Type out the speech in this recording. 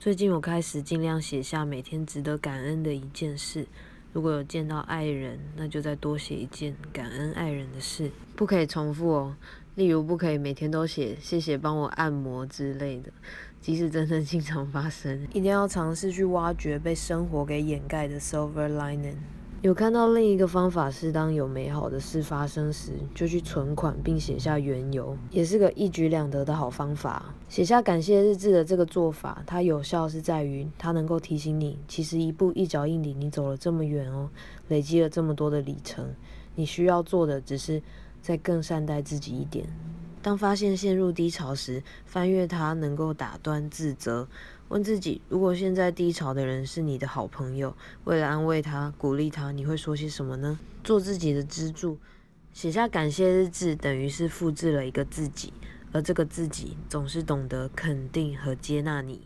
最近我开始尽量写下每天值得感恩的一件事。如果有见到爱人，那就再多写一件感恩爱人的事，不可以重复哦。例如，不可以每天都写谢谢帮我按摩之类的，即使真的经常发生，一定要尝试去挖掘被生活给掩盖的 silver lining。有看到另一个方法是，当有美好的事发生时，就去存款并写下缘由，也是个一举两得的好方法。写下感谢日志的这个做法，它有效是在于它能够提醒你，其实一步一脚印里你走了这么远哦，累积了这么多的里程，你需要做的只是再更善待自己一点。当发现陷入低潮时，翻阅它能够打断自责。问自己：如果现在低潮的人是你的好朋友，为了安慰他、鼓励他，你会说些什么呢？做自己的支柱，写下感谢日志，等于是复制了一个自己，而这个自己总是懂得肯定和接纳你。